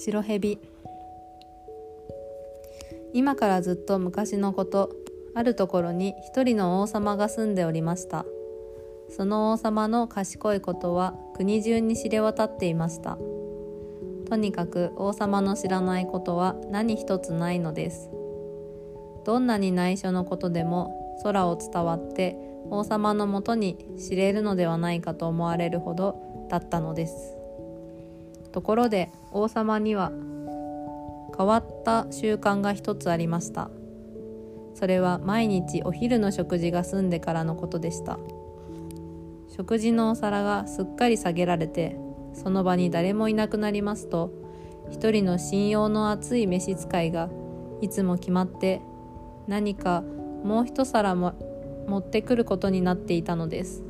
白蛇。今からずっと昔のことあるところに一人の王様が住んでおりました。その王様の賢いことは国中に知れ渡っていました。とにかく王様の知らないことは何一つないのです。どんなに内緒のことでも空を伝わって王様のもとに知れるのではないかと思われるほどだったのです。ところで王様には変わった習慣が一つありました。それは毎日お昼の食事が済んでからのことでした。食事のお皿がすっかり下げられてその場に誰もいなくなりますと一人の信用の厚い召使いがいつも決まって何かもう一皿も持ってくることになっていたのです。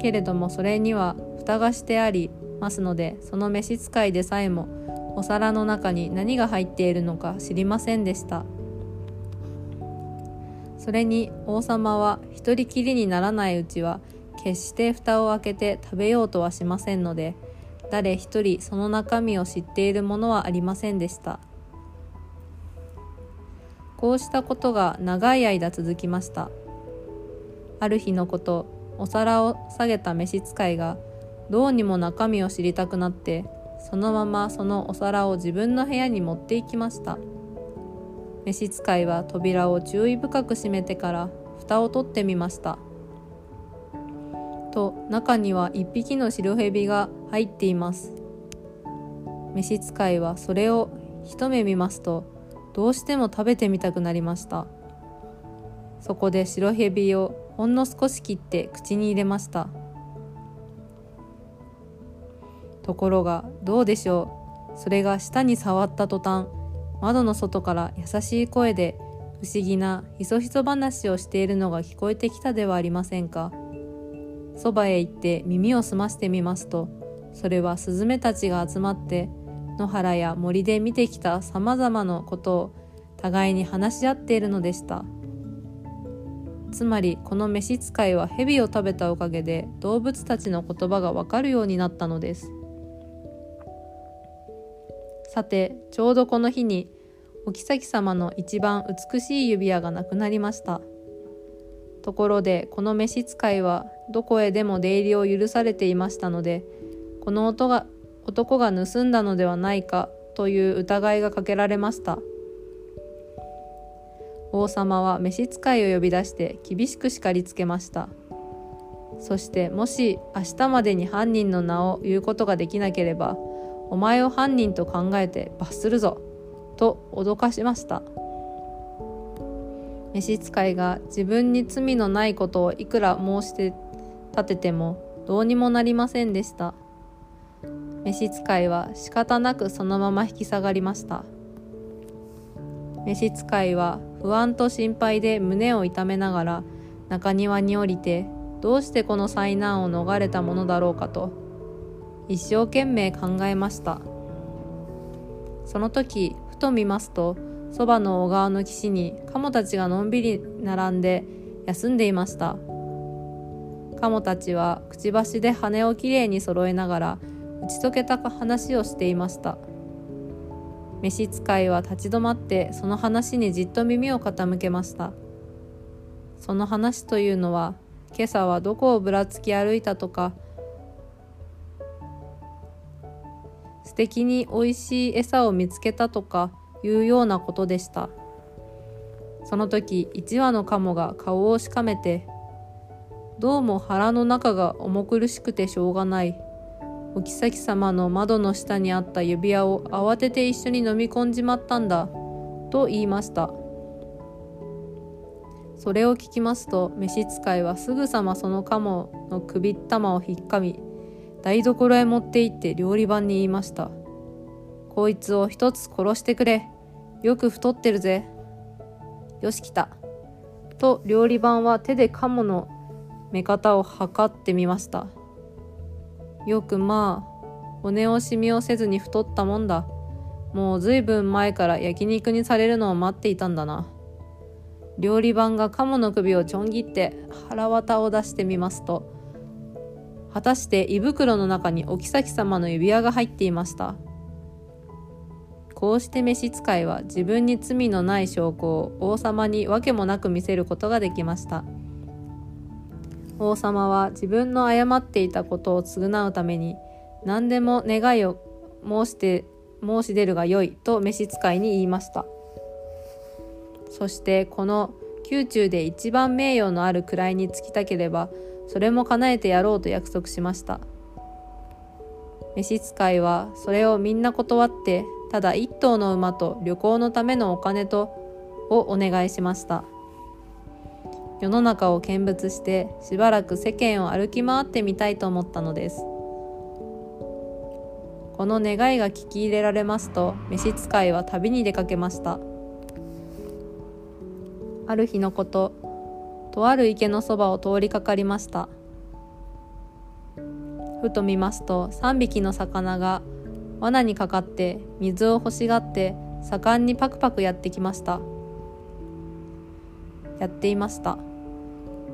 けれどもそれには蓋がしてありますのでその召使いでさえもお皿の中に何が入っているのか知りませんでした。それに王様は一人きりにならないうちは決して蓋を開けて食べようとはしませんので誰一人その中身を知っているものはありませんでした。こうしたことが長い間続きました。ある日のことお皿を下げた召使いがどうにも中身を知りたくなってそのままそのお皿を自分の部屋に持っていきました。召使いは扉を注意深く閉めてから蓋を取ってみました。と中には一匹の白蛇が入っています。召使いはそれを一目見ますとどうしても食べてみたくなりました。そこで白蛇をほんの少し切って口に入れました。ところがどうでしょう。それが舌に触った途端窓の外から優しい声で不思議なひそひそ話をしているのが聞こえてきたではありませんか？そばへ行って耳を澄ましてみますとそれはスズメたちが集まって野原や森で見てきたさまざまなことを互いに話し合っているのでした。つまりこの召使いは蛇を食べたおかげで動物たちの言葉がわかるようになったのです。さてちょうどこの日にお妃様の一番美しい指輪がなくなりました。ところでこの召使いはどこへでも出入りを許されていましたのでこの音が男が盗んだのではないかという疑いがかけられました。王様は召使いを呼び出して厳しく叱りつけました。そしてもし明日までに犯人の名を言うことができなければお前を犯人と考えて罰するぞと脅かしました。召使いが自分に罪のないことをいくら申して立ててもどうにもなりませんでした。召使いは仕方なくそのまま引き下がりました。召使いは不安と心配で胸を痛めながら中庭に降りてどうしてこの災難を逃れたものだろうかと一生懸命考えました。その時ふと見ますとそばの小川の岸にカモたちがのんびり並んで休んでいました。カモたちはくちばしで羽をきれいに揃えながら打ち解けた話をしていました。召使いは立ち止まってその話にじっと耳を傾けました。その話というのは今朝はどこをぶらつき歩いたとか素敵に美味しい餌を見つけたとかいうようなことでした。その時一羽のカモが顔をしかめてどうも腹の中が重苦しくてしょうがない。お妃様の窓の下にあった指輪を慌てて一緒に飲み込んじまったんだと言いました。それを聞きますと召使いはすぐさまそのカモの首玉をひっかみ台所へ持って行って料理番に言いました。こいつを一つ殺してくれ。よく太ってるぜ。よし来た。と料理番は手でカモの目方を測ってみました。よくまあ骨惜しみをせずに太ったもんだ。もうずいぶん前から焼肉にされるのを待っていたんだな。料理番がカモの首をちょん切って腹綿を出してみますと果たして胃袋の中にお妃様の指輪が入っていました。こうして召使いは自分に罪のない証拠を王様に訳もなく見せることができました。王様は自分の誤っていたことを償うために何でも願いを申して申し出るがよいと召使いに言いました。そしてこの宮中で一番名誉のある位につきたければそれも叶えてやろうと約束しました。召使いはそれをみんな断ってただ一頭の馬と旅行のためのお金とをお願いしました。世の中を見物してしばらく世間を歩き回ってみたいと思ったのです。この願いが聞き入れられますと召使いは旅に出かけました。ある日のこととある池のそばを通りかかりました。ふと見ますと3匹の魚が罠にかかって水を欲しがって盛んにパクパクやってきました。やっていました。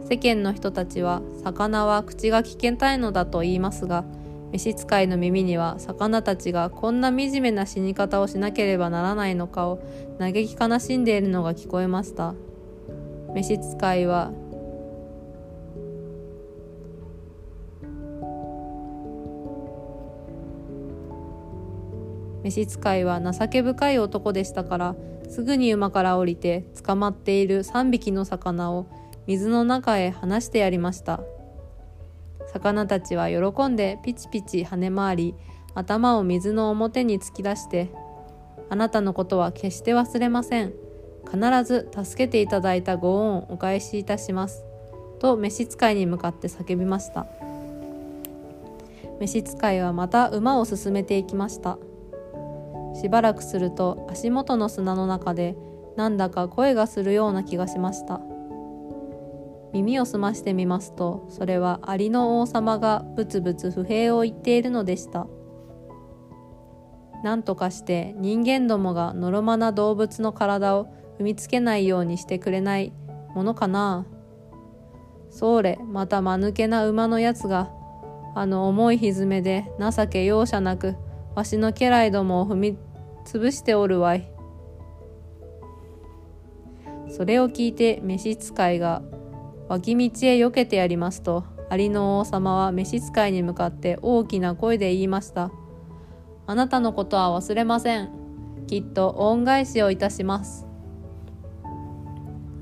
世間の人たちは魚は口が危険たいのだと言いますが召使いの耳には魚たちがこんな惨めな死に方をしなければならないのかを嘆き悲しんでいるのが聞こえました。召使いは召使いは情け深い男でしたからすぐに馬から降りて捕まっている3匹の魚を水の中へ放してやりました。魚たちは喜んでピチピチ跳ね回り頭を水の表に突き出して「あなたのことは決して忘れません。必ず助けていただいたご恩をお返しいたします」と召使いに向かって叫びました。召使いはまた馬を進めていきました。しばらくすると足元の砂の中でなんだか声がするような気がしました。耳を澄ましてみますとそれはアリの王様がブツブツ不平を言っているのでした。何とかして人間どもがのろまな動物の体を踏みつけないようにしてくれないものかな。それまた間抜けな馬のやつがあの重い蹄で情け容赦なくわしの家来どもを踏み潰しておるわい。それを聞いて召使いが脇道へ避けてやりますとアリの王様は召使いに向かって大きな声で言いました「あなたのことは忘れません。きっと恩返しをいたします」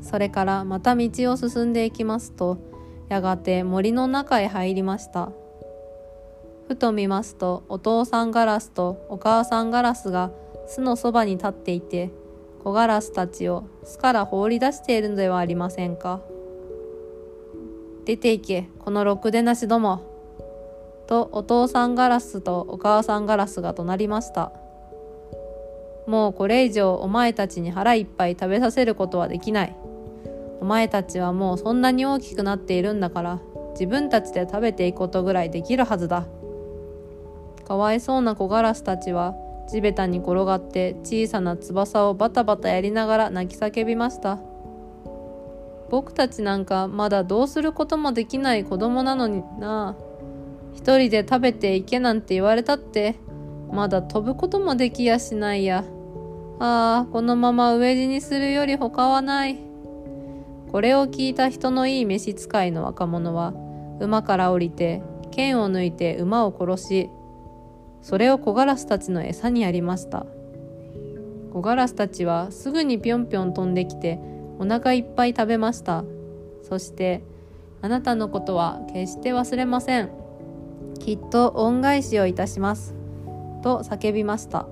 それからまた道を進んでいきますとやがて森の中へ入りました。ふと見ますとお父さんガラスとお母さんガラスが巣のそばに立っていて子ガラスたちを巣から放り出しているのではありませんか。出て行けこのろくでなしども。とお父さんガラスとお母さんガラスが怒鳴りました。もうこれ以上お前たちに腹いっぱい食べさせることはできない。前たちはもうそんなに大きくなっているんだから自分たちで食べていくことぐらいできるはずだ。かわいそうな子ガラスたちは地べたに転がって小さな翼をバタバタやりながら泣き叫びました。僕たちなんかまだどうすることもできない子供なのにな。一人で食べていけなんて言われたってまだ飛ぶこともできやしないや。ああこのまま飢え死にするより他はない。これを聞いた人のいい召使いの若者は馬から降りて剣を抜いて馬を殺しそれを小ガラスたちの餌にやりました。小ガラスたちはすぐにぴょんぴょん飛んできてお腹いっぱい食べました。そしてあなたのことは決して忘れません。きっと恩返しをいたします。と叫びました。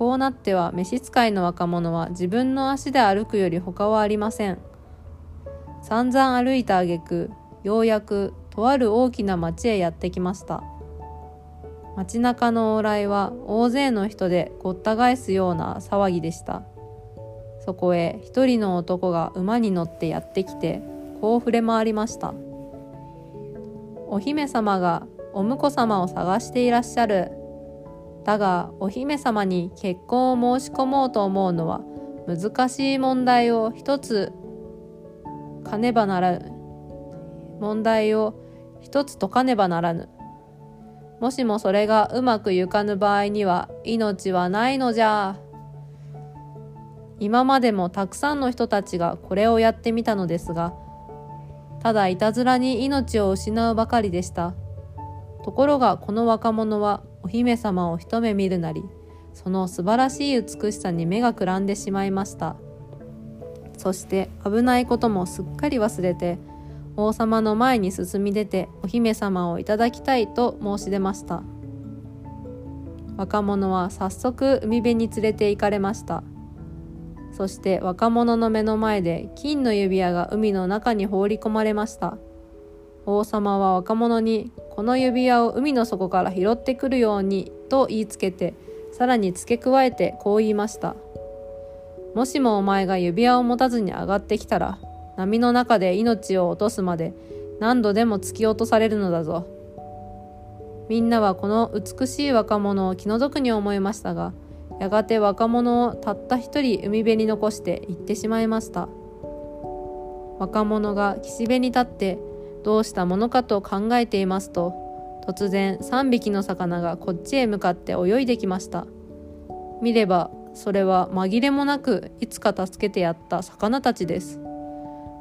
こうなっては召使いの若者は自分の足で歩くより他はありません。散々歩いた挙句ようやくとある大きな町へやってきました。街中の往来は大勢の人でごった返すような騒ぎでした。そこへ一人の男が馬に乗ってやってきてこう触れ回りました。お姫様がお婿様を探していらっしゃるだがお姫様に結婚を申し込もうと思うのは難しい問題を一つかねばならぬ。問題を一つ解かねばならぬ。もしもそれがうまくゆかぬ場合には命はないのじゃ。今までもたくさんの人たちがこれをやってみたのですがただいたずらに命を失うばかりでした。ところがこの若者はお姫様を一目見るなりその素晴らしい美しさに目がくらんでしまいました。そして危ないこともすっかり忘れて王様の前に進み出てお姫様をいただきたいと申し出ました。若者は早速海辺に連れて行かれました。そして若者の目の前で金の指輪が海の中に放り込まれました。王様は若者にこの指輪を海の底から拾ってくるようにと言いつけてさらに付け加えてこう言いました。もしもお前が指輪を持たずに上がってきたら波の中で命を落とすまで何度でも突き落とされるのだぞ。みんなはこの美しい若者を気の毒に思いましたがやがて若者をたった一人海辺に残して行ってしまいました。若者が岸辺に立ってどうしたものかと考えていますと突然3匹の魚がこっちへ向かって泳いできました。見ればそれは紛れもなくいつか助けてやった魚たちです。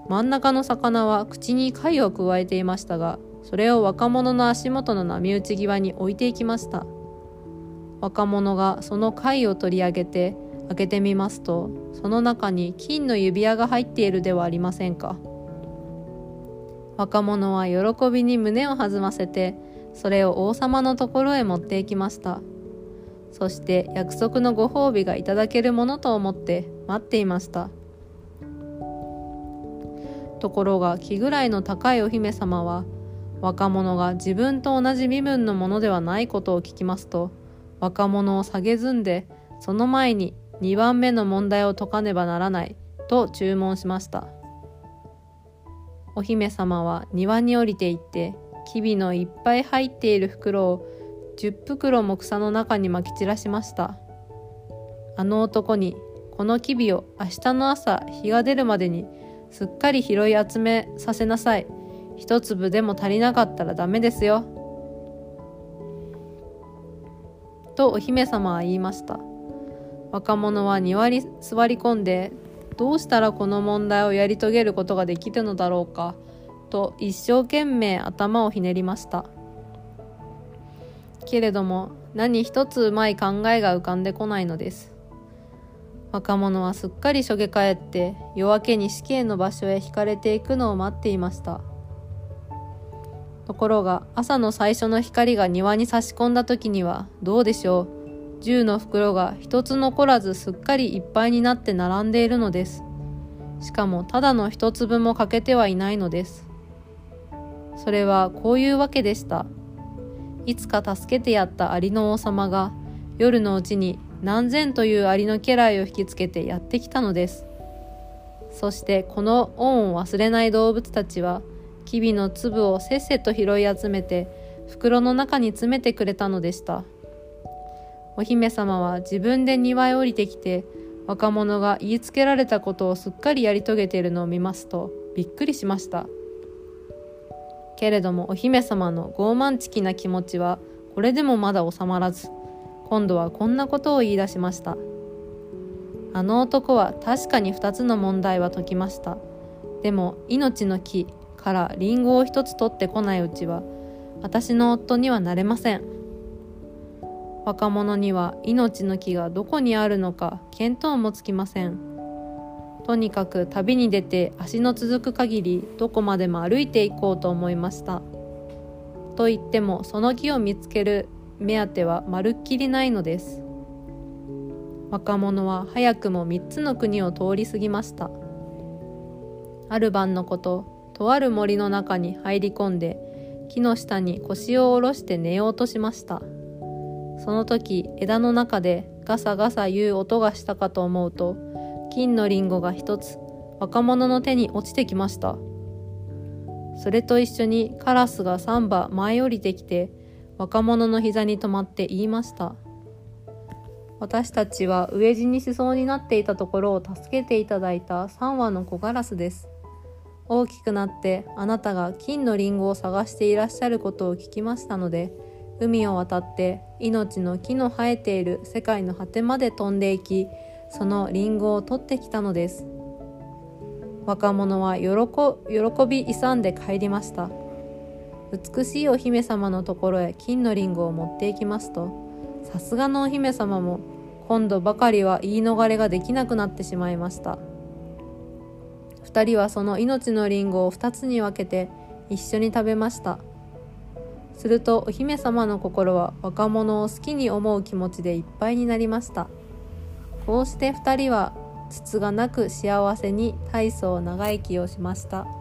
真ん中の魚は口に貝をくわえていましたがそれを若者の足元の波打ち際に置いていきました。若者がその貝を取り上げて開けてみますとその中に金の指輪が入っているではありませんか。若者は喜びに胸を弾ませてそれを王様のところへ持っていきました。そして約束のご褒美がいただけるものと思って待っていました。ところが気ぐらいの高いお姫様は若者が自分と同じ身分のものではないことを聞きますと若者を下げずんでその前に2番目の問題を解かねばならないと注文しました。お姫様は庭に降りていってきびのいっぱい入っている袋を10袋も草の中にまき散らしました。あの男にこのきびを明日の朝日が出るまでにすっかり拾い集めさせなさい。一粒でも足りなかったらダメですよ。とお姫様は言いました。若者は庭に座り込んでどうしたらこの問題をやり遂げることができるのだろうか？と一生懸命頭をひねりました。けれども何一つうまい考えが浮かんでこないのです。若者はすっかりしょげ返って夜明けに死刑の場所へ引かれていくのを待っていました。ところが朝の最初の光が庭に差し込んだ時にはどうでしょう？銃の袋が一つ残らずすっかりいっぱいになって並んでいるのです。しかもただの一粒も欠けてはいないのです。それはこういうわけでした。いつか助けてやったアリの王様が夜のうちに何千というアリの家来を引きつけてやってきたのです。そしてこの恩を忘れない動物たちはキビの粒をせっせと拾い集めて袋の中に詰めてくれたのでした。お姫様は自分で庭へ降りてきて若者が言いつけられたことをすっかりやり遂げているのを見ますとびっくりしました。けれどもお姫様の傲慢ちきな気持ちはこれでもまだ収まらず今度はこんなことを言い出しました。あの男は確かに2つの問題は解きました。でも命の木からリンゴを1つ取ってこないうちは私の夫にはなれません。若者には命の木がどこにあるのか見当もつきません。とにかく旅に出て足の続く限りどこまでも歩いていこうと思いました。と言ってもその木を見つける目当てはまるっきりないのです。若者は早くも3つの国を通り過ぎました。ある晩のこととある森の中に入り込んで木の下に腰を下ろして寝ようとしました。その時枝の中でガサガサいう音がしたかと思うと金のリンゴが一つ若者の手に落ちてきました。それと一緒にカラスが3羽舞い降りてきて若者の膝に止まって言いました。私たちは飢え死にしそうになっていたところを助けていただいた3羽の子ガラスです。大きくなってあなたが金のリンゴを探していらっしゃることを聞きましたので海を渡って命の木の生えている世界の果てまで飛んでいきそのリンゴを取ってきたのです。若者は喜喜び勇んで帰りました。美しいお姫様のところへ金のリンゴを持っていきますとさすがのお姫様も今度ばかりは言い逃れができなくなってしまいました。2人はその命のリンゴを2つに分けて一緒に食べました。するとお姫様の心は若者を好きに思う気持ちでいっぱいになりましたこうして2人はつつがなく幸せに大層長生きをしました。